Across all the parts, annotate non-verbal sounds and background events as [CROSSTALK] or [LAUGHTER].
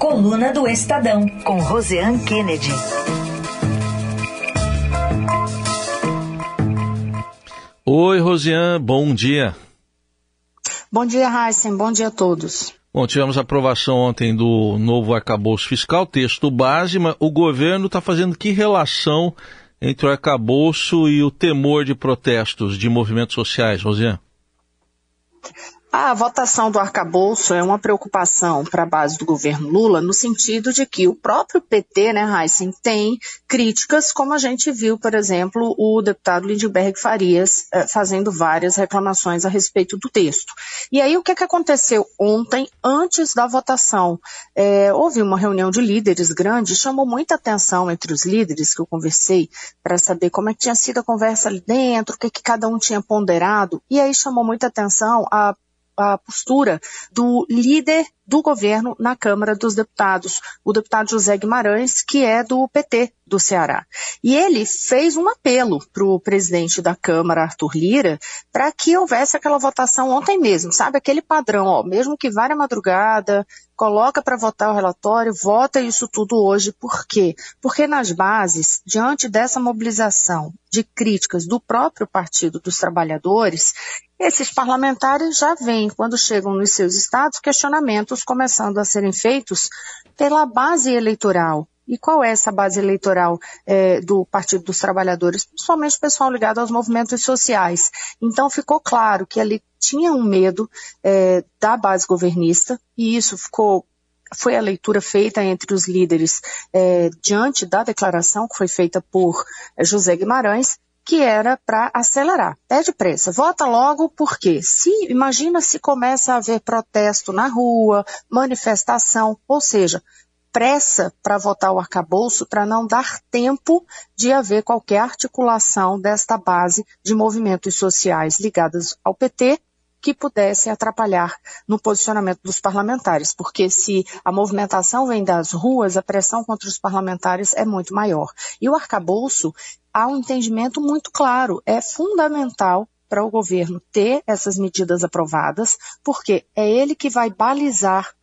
Coluna do Estadão, com Roseanne Kennedy. Oi, Rosiane, bom dia. Bom dia, Heisen, bom dia a todos. Bom, tivemos aprovação ontem do novo arcabouço fiscal, texto base, mas o governo está fazendo que relação entre o arcabouço e o temor de protestos de movimentos sociais, Rosiane? A votação do arcabouço é uma preocupação para a base do governo Lula, no sentido de que o próprio PT, né, Heisen, tem críticas, como a gente viu, por exemplo, o deputado Lindbergh Farias eh, fazendo várias reclamações a respeito do texto. E aí, o que, que aconteceu ontem, antes da votação? É, houve uma reunião de líderes grande, chamou muita atenção entre os líderes que eu conversei para saber como é que tinha sido a conversa ali dentro, o que, que cada um tinha ponderado, e aí chamou muita atenção a a postura do líder do governo na Câmara dos Deputados, o deputado José Guimarães, que é do PT do Ceará. E ele fez um apelo para o presidente da Câmara, Arthur Lira, para que houvesse aquela votação ontem mesmo, sabe? Aquele padrão, ó, mesmo que vá à madrugada, coloca para votar o relatório, vota isso tudo hoje. Por quê? Porque nas bases, diante dessa mobilização de críticas do próprio Partido dos Trabalhadores, esses parlamentares já vêm, quando chegam nos seus estados, questionamentos começando a serem feitos pela base eleitoral. E qual é essa base eleitoral é, do Partido dos Trabalhadores? Principalmente o pessoal ligado aos movimentos sociais. Então ficou claro que ali tinha um medo é, da base governista, e isso ficou foi a leitura feita entre os líderes é, diante da declaração que foi feita por é, José Guimarães, que era para acelerar. Pede pressa, vota logo, porque se imagina se começa a haver protesto na rua, manifestação, ou seja, pressa para votar o arcabouço para não dar tempo de haver qualquer articulação desta base de movimentos sociais ligados ao PT que pudesse atrapalhar no posicionamento dos parlamentares, porque se a movimentação vem das ruas, a pressão contra os parlamentares é muito maior. E o arcabouço, há um entendimento muito claro, é fundamental para o governo ter essas medidas aprovadas, porque é ele que vai balizar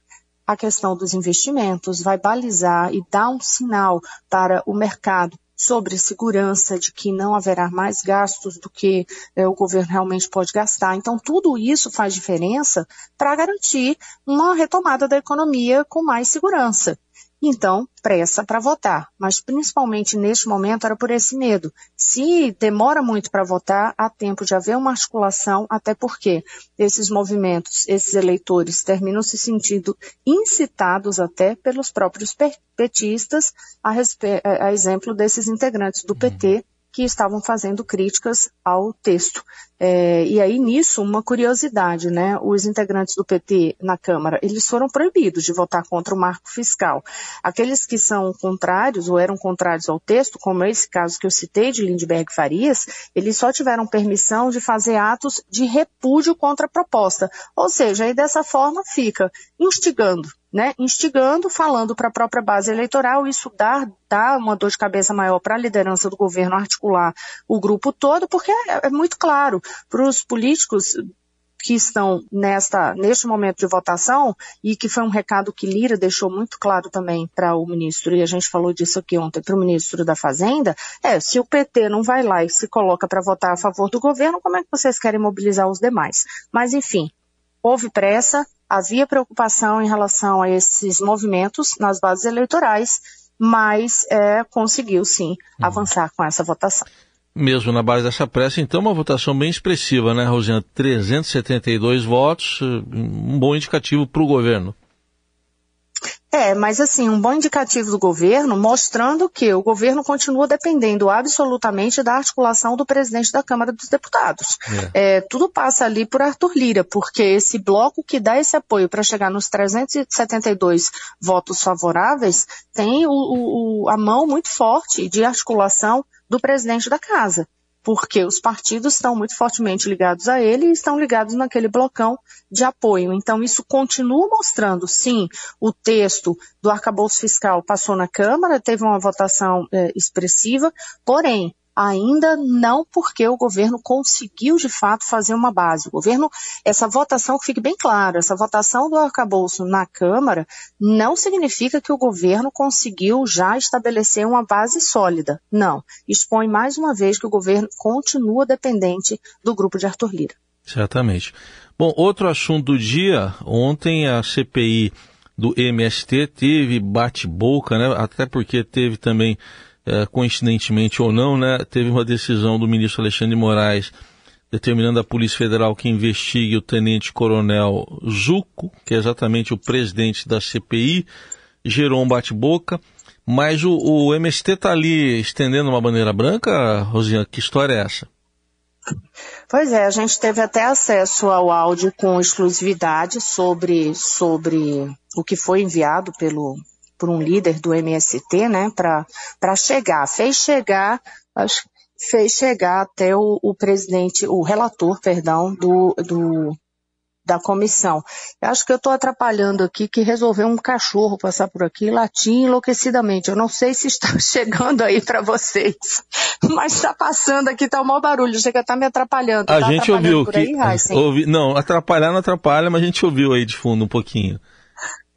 a questão dos investimentos, vai balizar e dar um sinal para o mercado sobre segurança de que não haverá mais gastos do que é, o governo realmente pode gastar. Então, tudo isso faz diferença para garantir uma retomada da economia com mais segurança. Então, pressa para votar, mas principalmente neste momento era por esse medo. Se demora muito para votar, há tempo de haver uma articulação, até porque esses movimentos, esses eleitores terminam se sentindo incitados até pelos próprios petistas, a, a exemplo desses integrantes do PT que estavam fazendo críticas ao texto. É, e aí, nisso, uma curiosidade, né? Os integrantes do PT na Câmara, eles foram proibidos de votar contra o marco fiscal. Aqueles que são contrários ou eram contrários ao texto, como esse caso que eu citei de Lindbergh Farias, eles só tiveram permissão de fazer atos de repúdio contra a proposta. Ou seja, aí dessa forma fica instigando né, instigando, falando para a própria base eleitoral, isso dá, dá uma dor de cabeça maior para a liderança do governo articular o grupo todo, porque é, é muito claro para os políticos que estão nesta, neste momento de votação, e que foi um recado que Lira deixou muito claro também para o ministro, e a gente falou disso aqui ontem para o ministro da Fazenda, é, se o PT não vai lá e se coloca para votar a favor do governo, como é que vocês querem mobilizar os demais? Mas, enfim, houve pressa, havia preocupação em relação a esses movimentos nas bases eleitorais, mas é, conseguiu sim uhum. avançar com essa votação. Mesmo na base dessa pressa, então, uma votação bem expressiva, né, Rosiana? 372 votos, um bom indicativo para o governo. É, mas assim, um bom indicativo do governo mostrando que o governo continua dependendo absolutamente da articulação do presidente da Câmara dos Deputados. É. É, tudo passa ali por Arthur Lira, porque esse bloco que dá esse apoio para chegar nos 372 votos favoráveis tem o, o, a mão muito forte de articulação do presidente da casa porque os partidos estão muito fortemente ligados a ele e estão ligados naquele blocão de apoio. Então, isso continua mostrando, sim, o texto do arcabouço fiscal passou na Câmara, teve uma votação é, expressiva, porém, ainda não porque o governo conseguiu de fato fazer uma base. O governo, essa votação, que fique bem claro, essa votação do arcabouço na Câmara não significa que o governo conseguiu já estabelecer uma base sólida. Não. Expõe mais uma vez que o governo continua dependente do grupo de Arthur Lira. Certamente. Bom, outro assunto do dia, ontem a CPI do MST teve bate-boca, né? Até porque teve também é, coincidentemente ou não, né, teve uma decisão do ministro Alexandre Moraes determinando à Polícia Federal que investigue o tenente-coronel Zuco, que é exatamente o presidente da CPI, gerou um bate-boca, mas o, o MST está ali estendendo uma bandeira branca, Rosinha, que história é essa? Pois é, a gente teve até acesso ao áudio com exclusividade sobre, sobre o que foi enviado pelo, por um líder do MST, né, para chegar, fez chegar, acho, fez chegar até o, o presidente, o relator, perdão, do, do, da comissão. Eu acho que eu estou atrapalhando aqui que resolveu um cachorro passar por aqui latir enlouquecidamente. Eu não sei se está [LAUGHS] chegando aí para vocês, mas está passando aqui, está o maior barulho, chega a estar tá me atrapalhando. A tá gente ouviu que aí, ouvi, não, atrapalhar não atrapalha, mas a gente ouviu aí de fundo um pouquinho.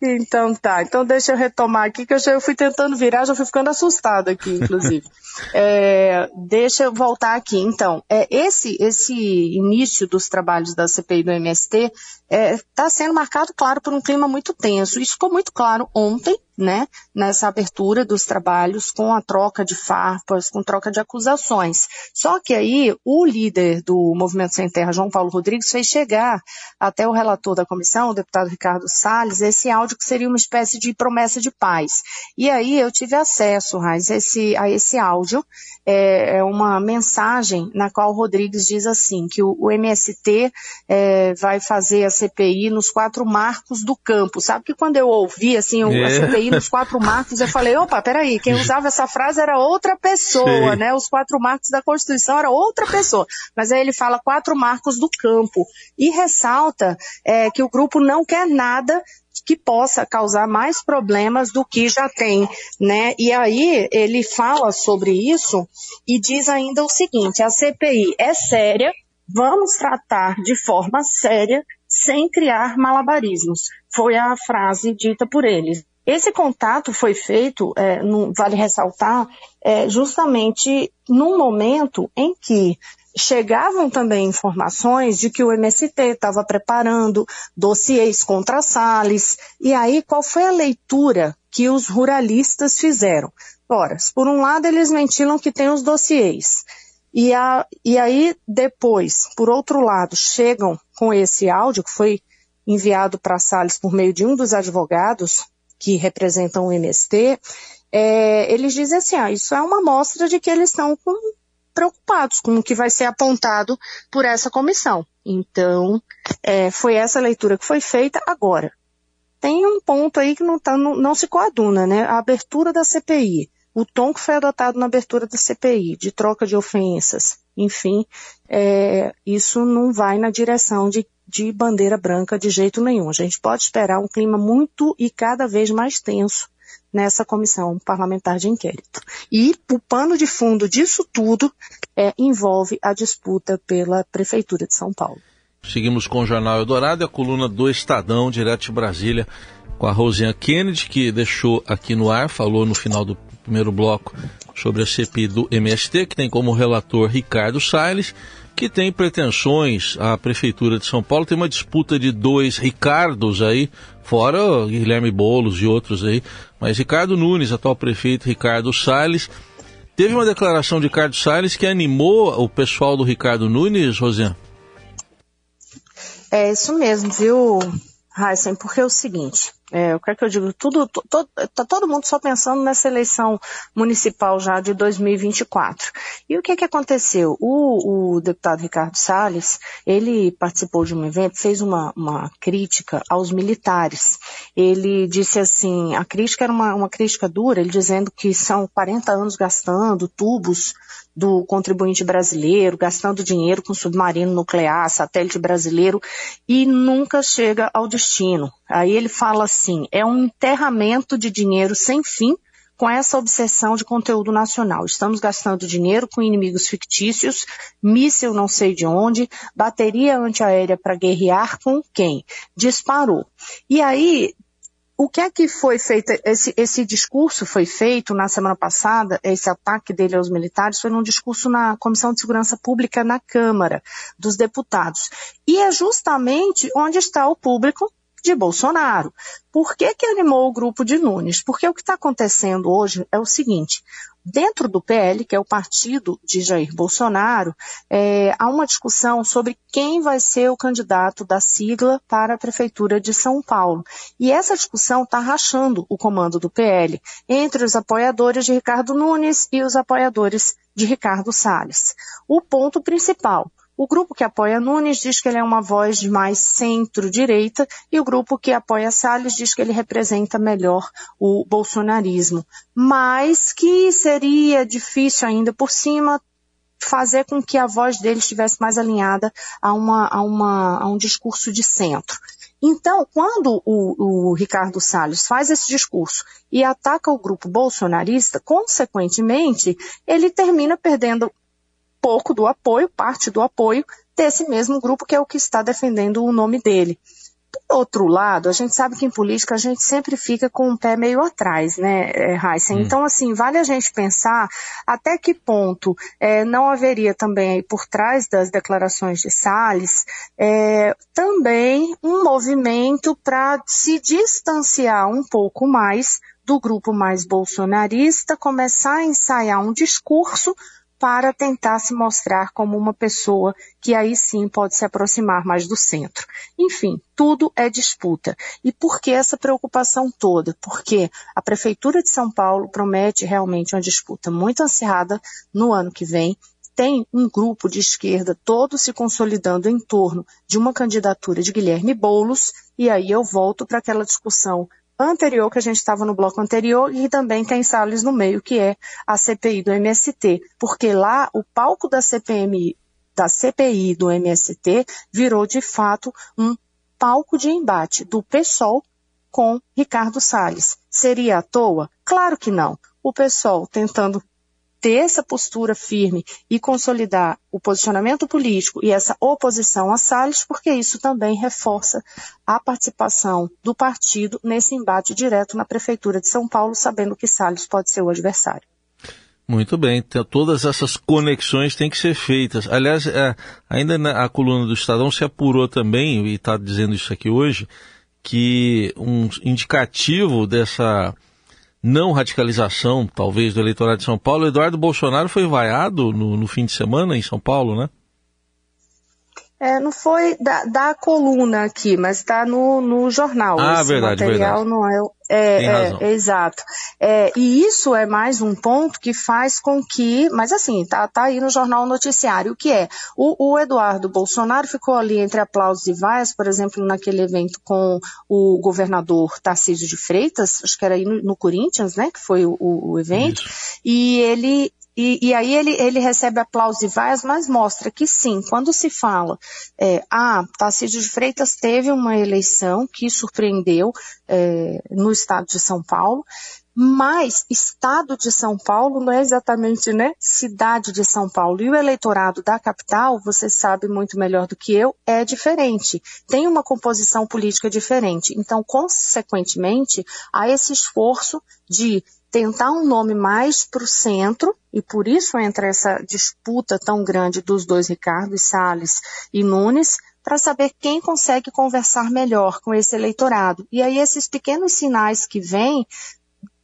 Então tá, então deixa eu retomar aqui, que eu já fui tentando virar, já fui ficando assustada aqui, inclusive. [LAUGHS] é, deixa eu voltar aqui, então. É, esse, esse início dos trabalhos da CPI do MST está é, tá sendo marcado, claro, por um clima muito tenso. Isso ficou muito claro ontem, né, nessa abertura dos trabalhos, com a troca de farpas, com troca de acusações. Só que aí o líder do Movimento Sem Terra, João Paulo Rodrigues, fez chegar até o relator da comissão, o deputado Ricardo Salles, esse áudio que seria uma espécie de promessa de paz. E aí eu tive acesso, Raiz, esse, a esse áudio, é, é, uma mensagem na qual o Rodrigues diz assim, que o, o MST é, vai fazer a CPI nos quatro marcos do campo. Sabe que quando eu ouvi assim, é. a CPI nos quatro marcos, eu falei, opa, peraí, quem usava essa frase era outra pessoa, Sim. né? Os quatro marcos da Constituição era outra pessoa. Mas aí ele fala quatro marcos do campo e ressalta é, que o grupo não quer nada que possa causar mais problemas do que já tem, né? E aí ele fala sobre isso e diz ainda o seguinte: a CPI é séria, vamos tratar de forma séria, sem criar malabarismos. Foi a frase dita por eles. Esse contato foi feito, é, vale ressaltar, é, justamente num momento em que chegavam também informações de que o MST estava preparando dossiês contra Salles. E aí, qual foi a leitura que os ruralistas fizeram? Ora, por um lado, eles ventilam que tem os dossiês. E, a, e aí, depois, por outro lado, chegam com esse áudio que foi enviado para Salles por meio de um dos advogados que representam o MST, é, eles dizem assim, ah, isso é uma amostra de que eles estão com preocupados com o que vai ser apontado por essa comissão. Então, é, foi essa leitura que foi feita agora. Tem um ponto aí que não, tá, não, não se coaduna, né? A abertura da CPI, o tom que foi adotado na abertura da CPI, de troca de ofensas, enfim, é, isso não vai na direção de, de bandeira branca de jeito nenhum. A gente pode esperar um clima muito e cada vez mais tenso nessa comissão parlamentar de inquérito. E o pano de fundo disso tudo é, envolve a disputa pela Prefeitura de São Paulo. Seguimos com o Jornal Eldorado e a coluna do Estadão, direto de Brasília, com a Rosinha Kennedy, que deixou aqui no ar, falou no final do primeiro bloco sobre a CPI do MST, que tem como relator Ricardo Salles, que tem pretensões à Prefeitura de São Paulo. Tem uma disputa de dois Ricardos aí, fora Guilherme Boulos e outros aí, mas Ricardo Nunes, atual prefeito Ricardo Salles. Teve uma declaração de Ricardo Salles que animou o pessoal do Ricardo Nunes, Rosiane? É isso mesmo, viu, Heisen? Porque é o seguinte, é, o que é que eu digo? Tudo, to, tá todo mundo só pensando nessa eleição municipal já de 2024. E o que é que aconteceu? O, o deputado Ricardo Salles, ele participou de um evento, fez uma, uma crítica aos militares. Ele disse assim, a crítica era uma, uma crítica dura, ele dizendo que são 40 anos gastando tubos do contribuinte brasileiro, gastando dinheiro com submarino nuclear, satélite brasileiro, e nunca chega ao destino. Aí ele fala assim, é um enterramento de dinheiro sem fim, com essa obsessão de conteúdo nacional. Estamos gastando dinheiro com inimigos fictícios, míssil não sei de onde, bateria antiaérea para guerrear com quem? Disparou. E aí, o que é que foi feito? Esse, esse, discurso foi feito na semana passada, esse ataque dele aos militares foi num discurso na Comissão de Segurança Pública na Câmara dos Deputados. E é justamente onde está o público de Bolsonaro. Por que, que animou o grupo de Nunes? Porque o que está acontecendo hoje é o seguinte: Dentro do PL, que é o partido de Jair Bolsonaro, é, há uma discussão sobre quem vai ser o candidato da sigla para a Prefeitura de São Paulo. E essa discussão está rachando o comando do PL entre os apoiadores de Ricardo Nunes e os apoiadores de Ricardo Salles. O ponto principal, o grupo que apoia Nunes diz que ele é uma voz mais centro-direita e o grupo que apoia Salles diz que ele representa melhor o bolsonarismo, mas que seria difícil ainda por cima fazer com que a voz dele estivesse mais alinhada a, uma, a, uma, a um discurso de centro. Então, quando o, o, Ricardo Salles faz esse discurso e ataca o grupo bolsonarista, consequentemente, ele termina perdendo pouco do apoio, parte do apoio desse mesmo grupo que é o que está defendendo o nome dele. Por outro lado, a gente sabe que em política a gente sempre fica com um pé meio atrás, né, Heisen? Hum. Então, assim, vale a gente pensar até que ponto é, não haveria também aí por trás das declarações de Salles é, também um movimento para se distanciar um pouco mais do grupo mais bolsonarista, começar a ensaiar um discurso para tentar se mostrar como uma pessoa que aí sim pode se aproximar mais do centro. Enfim, tudo é disputa. E por que essa preocupação toda? Porque a Prefeitura de São Paulo promete realmente uma disputa muito ansiada no ano que vem. Tem um grupo de esquerda todo se consolidando em torno de uma candidatura de Guilherme Boulos, e aí eu volto para aquela discussão anterior, que a gente estava no bloco anterior, e também tem Salles no meio, que é a CPI do MST, porque lá o palco da CPMI, da CPI do MST virou de fato um palco de embate do PSOL com Ricardo Salles. Seria à toa? Claro que não. O PSOL tentando ter essa postura firme e consolidar o posicionamento político e essa oposição a Salles, porque isso também reforça a participação do partido nesse embate direto na Prefeitura de São Paulo, sabendo que Salles pode ser o adversário. Muito bem, então, todas essas conexões têm que ser feitas. Aliás, é, ainda na coluna do Estadão se apurou também, e está dizendo isso aqui hoje, que um indicativo dessa não radicalização, talvez, do eleitorado de São Paulo, Eduardo Bolsonaro foi vaiado no, no fim de semana em São Paulo, né? É, não foi da, da coluna aqui, mas está no, no jornal. Ah, Esse verdade, material verdade. não é. É, é, é, exato. É, e isso é mais um ponto que faz com que, mas assim, tá, tá aí no jornal noticiário, o que é? O, o Eduardo Bolsonaro ficou ali entre aplausos e vaias, por exemplo, naquele evento com o governador Tarcísio de Freitas, acho que era aí no, no Corinthians, né, que foi o, o evento, isso. e ele e, e, aí ele, ele recebe aplausos e vaias, mas mostra que sim, quando se fala, é, ah, Tarcísio de Freitas teve uma eleição que surpreendeu é, no estado de São Paulo, mas estado de São Paulo não é exatamente, né, cidade de São Paulo. E o eleitorado da capital, você sabe muito melhor do que eu, é diferente. Tem uma composição política diferente. Então, consequentemente, há esse esforço de tentar um nome mais para o centro, e por isso entra essa disputa tão grande dos dois Ricardo, Salles e Nunes, para saber quem consegue conversar melhor com esse eleitorado. E aí esses pequenos sinais que vêm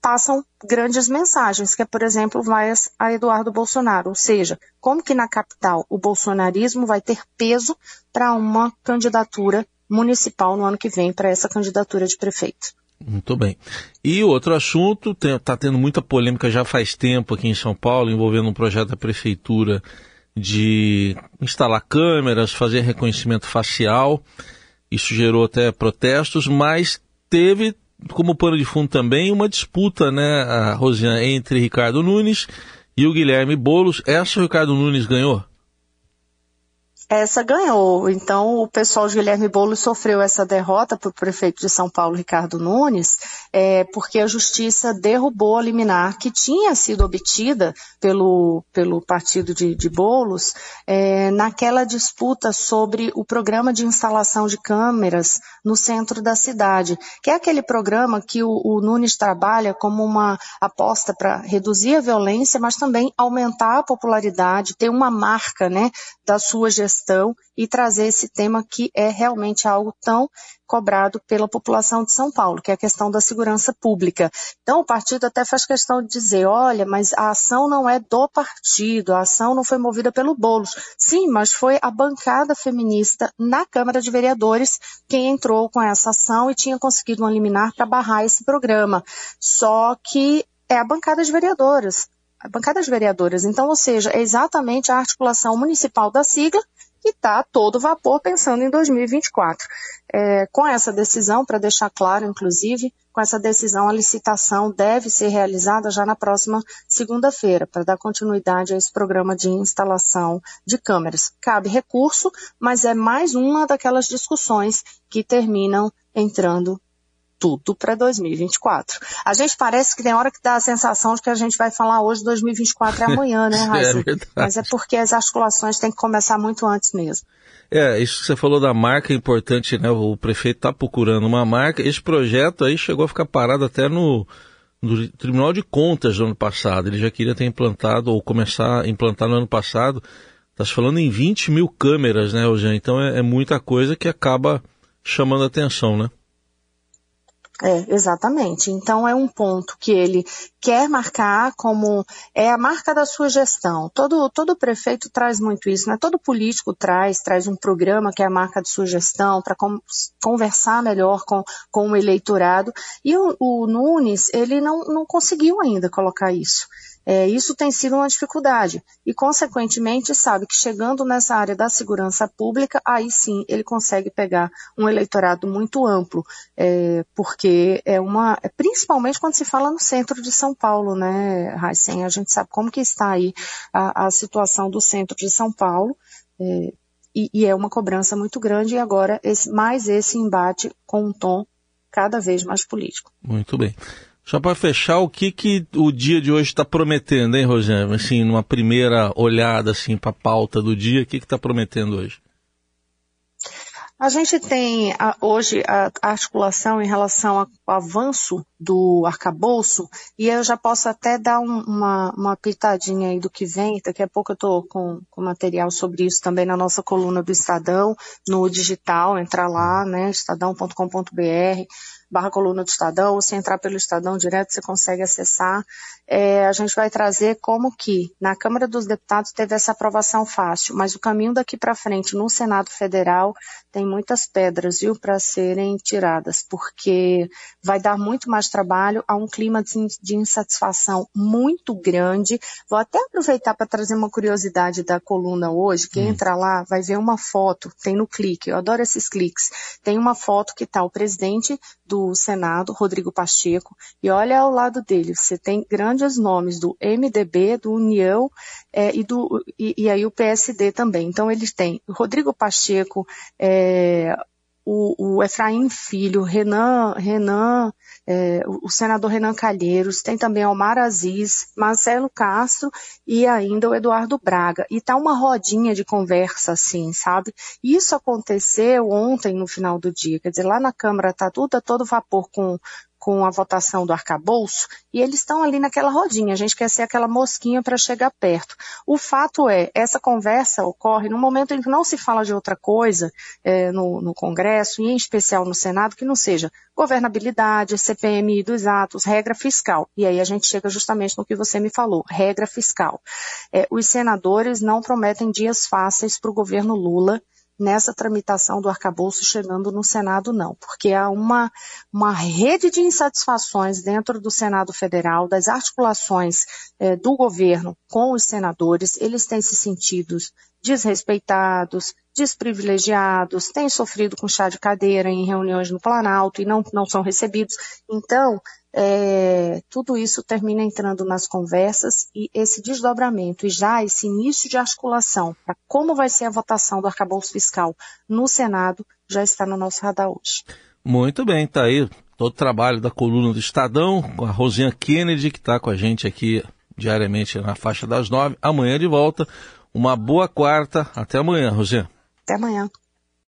passam grandes mensagens, que é, por exemplo, vai a Eduardo Bolsonaro, ou seja, como que na capital o bolsonarismo vai ter peso para uma candidatura municipal no ano que vem, para essa candidatura de prefeito. Muito bem. E outro assunto, está tendo muita polêmica já faz tempo aqui em São Paulo, envolvendo um projeto da prefeitura de instalar câmeras, fazer reconhecimento facial. Isso gerou até protestos, mas teve como pano de fundo também uma disputa, né, a entre Ricardo Nunes e o Guilherme Bolos. Essa o Ricardo Nunes ganhou? Essa ganhou. Então, o pessoal de Guilherme Boulos sofreu essa derrota para o prefeito de São Paulo, Ricardo Nunes, é, porque a justiça derrubou a liminar que tinha sido obtida pelo, pelo partido de, de Boulos é, naquela disputa sobre o programa de instalação de câmeras no centro da cidade, que é aquele programa que o, o Nunes trabalha como uma aposta para reduzir a violência, mas também aumentar a popularidade, ter uma marca né, da sua gestão gestão e trazer esse tema que é realmente algo tão cobrado pela população de São Paulo, que é a questão da segurança pública. Então, o partido até faz questão de dizer, olha, mas a ação não é do partido, a ação não foi movida pelo Boulos. Sim, mas foi a bancada feminista na Câmara de Vereadores quem entrou com essa ação e tinha conseguido um liminar para barrar esse programa. Só que é a bancada de vereadoras. A bancada de vereadoras. Então, ou seja, é exatamente a articulação municipal da sigla que está todo vapor pensando em 2024. É, com essa decisão, para deixar claro, inclusive, com essa decisão, a licitação deve ser realizada já na próxima segunda-feira, para dar continuidade a esse programa de instalação de câmeras. Cabe recurso, mas é mais uma daquelas discussões que terminam entrando tudo para 2024. A gente parece que tem hora que dá a sensação de que a gente vai falar hoje 2024 é amanhã, né, [LAUGHS] Raíssa? é Mas é porque as articulações têm que começar muito antes mesmo. É, isso que você falou da marca é importante, né? O prefeito está procurando uma marca. Esse projeto aí chegou a ficar parado até no, no Tribunal de Contas do ano passado. Ele já queria ter implantado ou começar a implantar no ano passado. Está se falando em 20 mil câmeras, né, Eugênio? Então é, é muita coisa que acaba chamando a atenção, né? É, exatamente. Então é um ponto que ele quer marcar como é a marca da sua gestão. Todo, todo prefeito traz muito isso, né? Todo político traz, traz um programa que é a marca de sua gestão para conversar melhor com, com o eleitorado. E o, o Nunes, ele não, não conseguiu ainda colocar isso. É, isso tem sido uma dificuldade e, consequentemente, sabe que chegando nessa área da segurança pública, aí sim ele consegue pegar um eleitorado muito amplo, é, porque é uma, é, principalmente quando se fala no centro de São Paulo, né, Raicen, a gente sabe como que está aí a, a situação do centro de São Paulo, é, e, e, é uma cobrança muito grande e agora esse, mais esse embate com um tom cada vez mais político. Muito bem. Só para fechar, o que, que o dia de hoje está prometendo, hein, Rogério? Assim, numa primeira olhada assim, para a pauta do dia, o que está prometendo hoje? A gente tem hoje a, a, articulação em relação ao avanço do arcabouço, e eu já posso até dar um, uma, uma pitadinha aí do que vem. Daqui a pouco eu estou com, com material sobre isso também na nossa coluna do Estadão, no digital, entrar lá, né, estadão.com.br barra coluna do Estadão, ou se entrar pelo Estadão direto, você consegue acessar. É, a gente vai trazer como que na Câmara dos Deputados teve essa aprovação fácil, mas o caminho daqui para frente no Senado Federal tem muitas pedras, viu, para serem tiradas, porque vai dar muito mais trabalho a um clima de, de insatisfação muito grande. Vou até aproveitar para trazer uma curiosidade da coluna hoje, que hum. entra lá, vai ver uma foto, tem no clique, eu adoro esses cliques, tem uma foto que está o presidente do Senado, Rodrigo Pacheco, e olha ao lado dele, você tem grandes nomes do MDB, do União é, e, do, e, e, aí o PSD também. Então eles têm Rodrigo Pacheco, é, o, o, Efraim Filho, Renan, Renan é, o senador Renan Calheiros, tem também Omar Aziz, Marcelo Castro e ainda o Eduardo Braga. E tá uma rodinha de conversa assim, sabe? Isso aconteceu ontem no final do dia, quer dizer, lá na Câmara tá tudo a todo vapor com com a votação do arcabouço e eles estão ali naquela rodinha. A gente quer ser aquela mosquinha para chegar perto. O fato é, essa conversa ocorre no momento em que não se fala de outra coisa é, no, no Congresso e em especial no Senado que não seja governabilidade, CPMI dos atos, regra fiscal. E aí a gente chega justamente no que você me falou, regra fiscal. É, os senadores não prometem dias fáceis para o governo Lula nessa tramitação do arcabouço chegando no Senado, não, porque há uma, uma rede de insatisfações dentro do Senado Federal, das articulações eh, do governo com os senadores, eles têm se sentido desrespeitados, desprivilegiados, têm sofrido com chá de cadeira em reuniões no Planalto e não, não são recebidos. Então, é, tudo isso termina entrando nas conversas e esse desdobramento e já esse início de articulação para como vai ser a votação do arcabouço fiscal no Senado já está no nosso radar hoje. Muito bem, está aí todo o trabalho da coluna do Estadão, com a Rosinha Kennedy, que está com a gente aqui diariamente na faixa das nove. Amanhã de volta. Uma boa quarta. Até amanhã, Rosinha. Até amanhã.